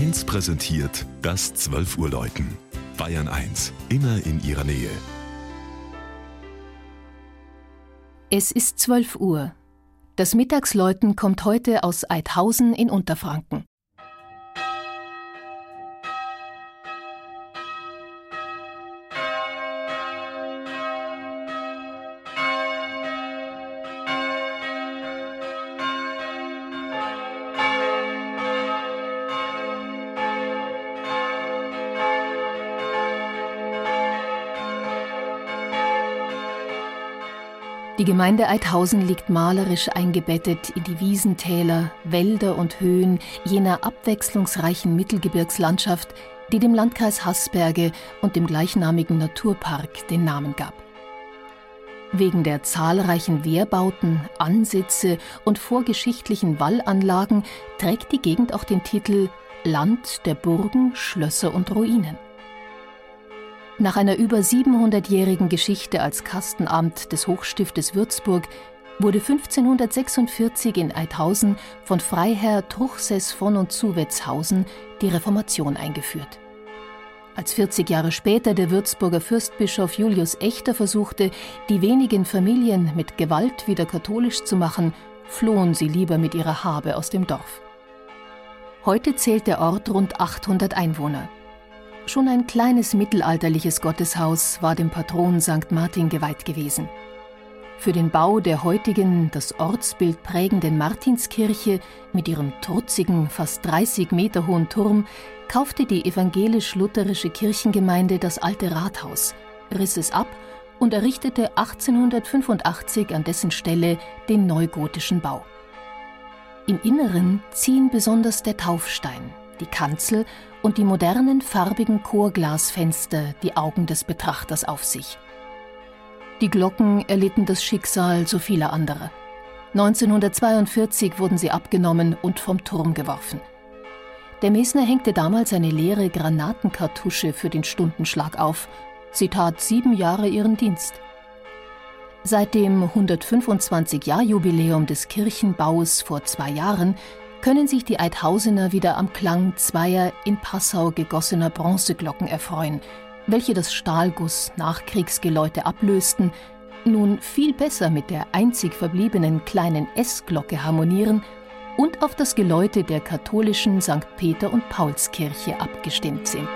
1 präsentiert das 12 Uhr Läuten. Bayern 1, immer in ihrer Nähe. Es ist 12 Uhr. Das Mittagsläuten kommt heute aus Eidhausen in Unterfranken. Die Gemeinde Eidhausen liegt malerisch eingebettet in die Wiesentäler, Wälder und Höhen jener abwechslungsreichen Mittelgebirgslandschaft, die dem Landkreis Haßberge und dem gleichnamigen Naturpark den Namen gab. Wegen der zahlreichen Wehrbauten, Ansitze und vorgeschichtlichen Wallanlagen trägt die Gegend auch den Titel Land der Burgen, Schlösser und Ruinen. Nach einer über 700-jährigen Geschichte als Kastenamt des Hochstiftes Würzburg wurde 1546 in Eidhausen von Freiherr Truchsess von und zu Wetzhausen die Reformation eingeführt. Als 40 Jahre später der Würzburger Fürstbischof Julius Echter versuchte, die wenigen Familien mit Gewalt wieder katholisch zu machen, flohen sie lieber mit ihrer Habe aus dem Dorf. Heute zählt der Ort rund 800 Einwohner. Schon ein kleines mittelalterliches Gotteshaus war dem Patron St. Martin geweiht gewesen. Für den Bau der heutigen, das Ortsbild prägenden Martinskirche mit ihrem trutzigen, fast 30 Meter hohen Turm kaufte die evangelisch-lutherische Kirchengemeinde das alte Rathaus, riss es ab und errichtete 1885 an dessen Stelle den neugotischen Bau. Im Inneren ziehen besonders der Taufstein, die Kanzel und die modernen farbigen Chorglasfenster die Augen des Betrachters auf sich. Die Glocken erlitten das Schicksal so vieler anderer. 1942 wurden sie abgenommen und vom Turm geworfen. Der Mesner hängte damals eine leere Granatenkartusche für den Stundenschlag auf. Sie tat sieben Jahre ihren Dienst. Seit dem 125-Jahr-Jubiläum des Kirchenbaus vor zwei Jahren können sich die Eidhausener wieder am Klang zweier in Passau gegossener Bronzeglocken erfreuen, welche das Stahlguss Nachkriegsgeläute ablösten, nun viel besser mit der einzig verbliebenen kleinen S-Glocke harmonieren und auf das Geläute der katholischen St. Peter- und Paulskirche abgestimmt sind.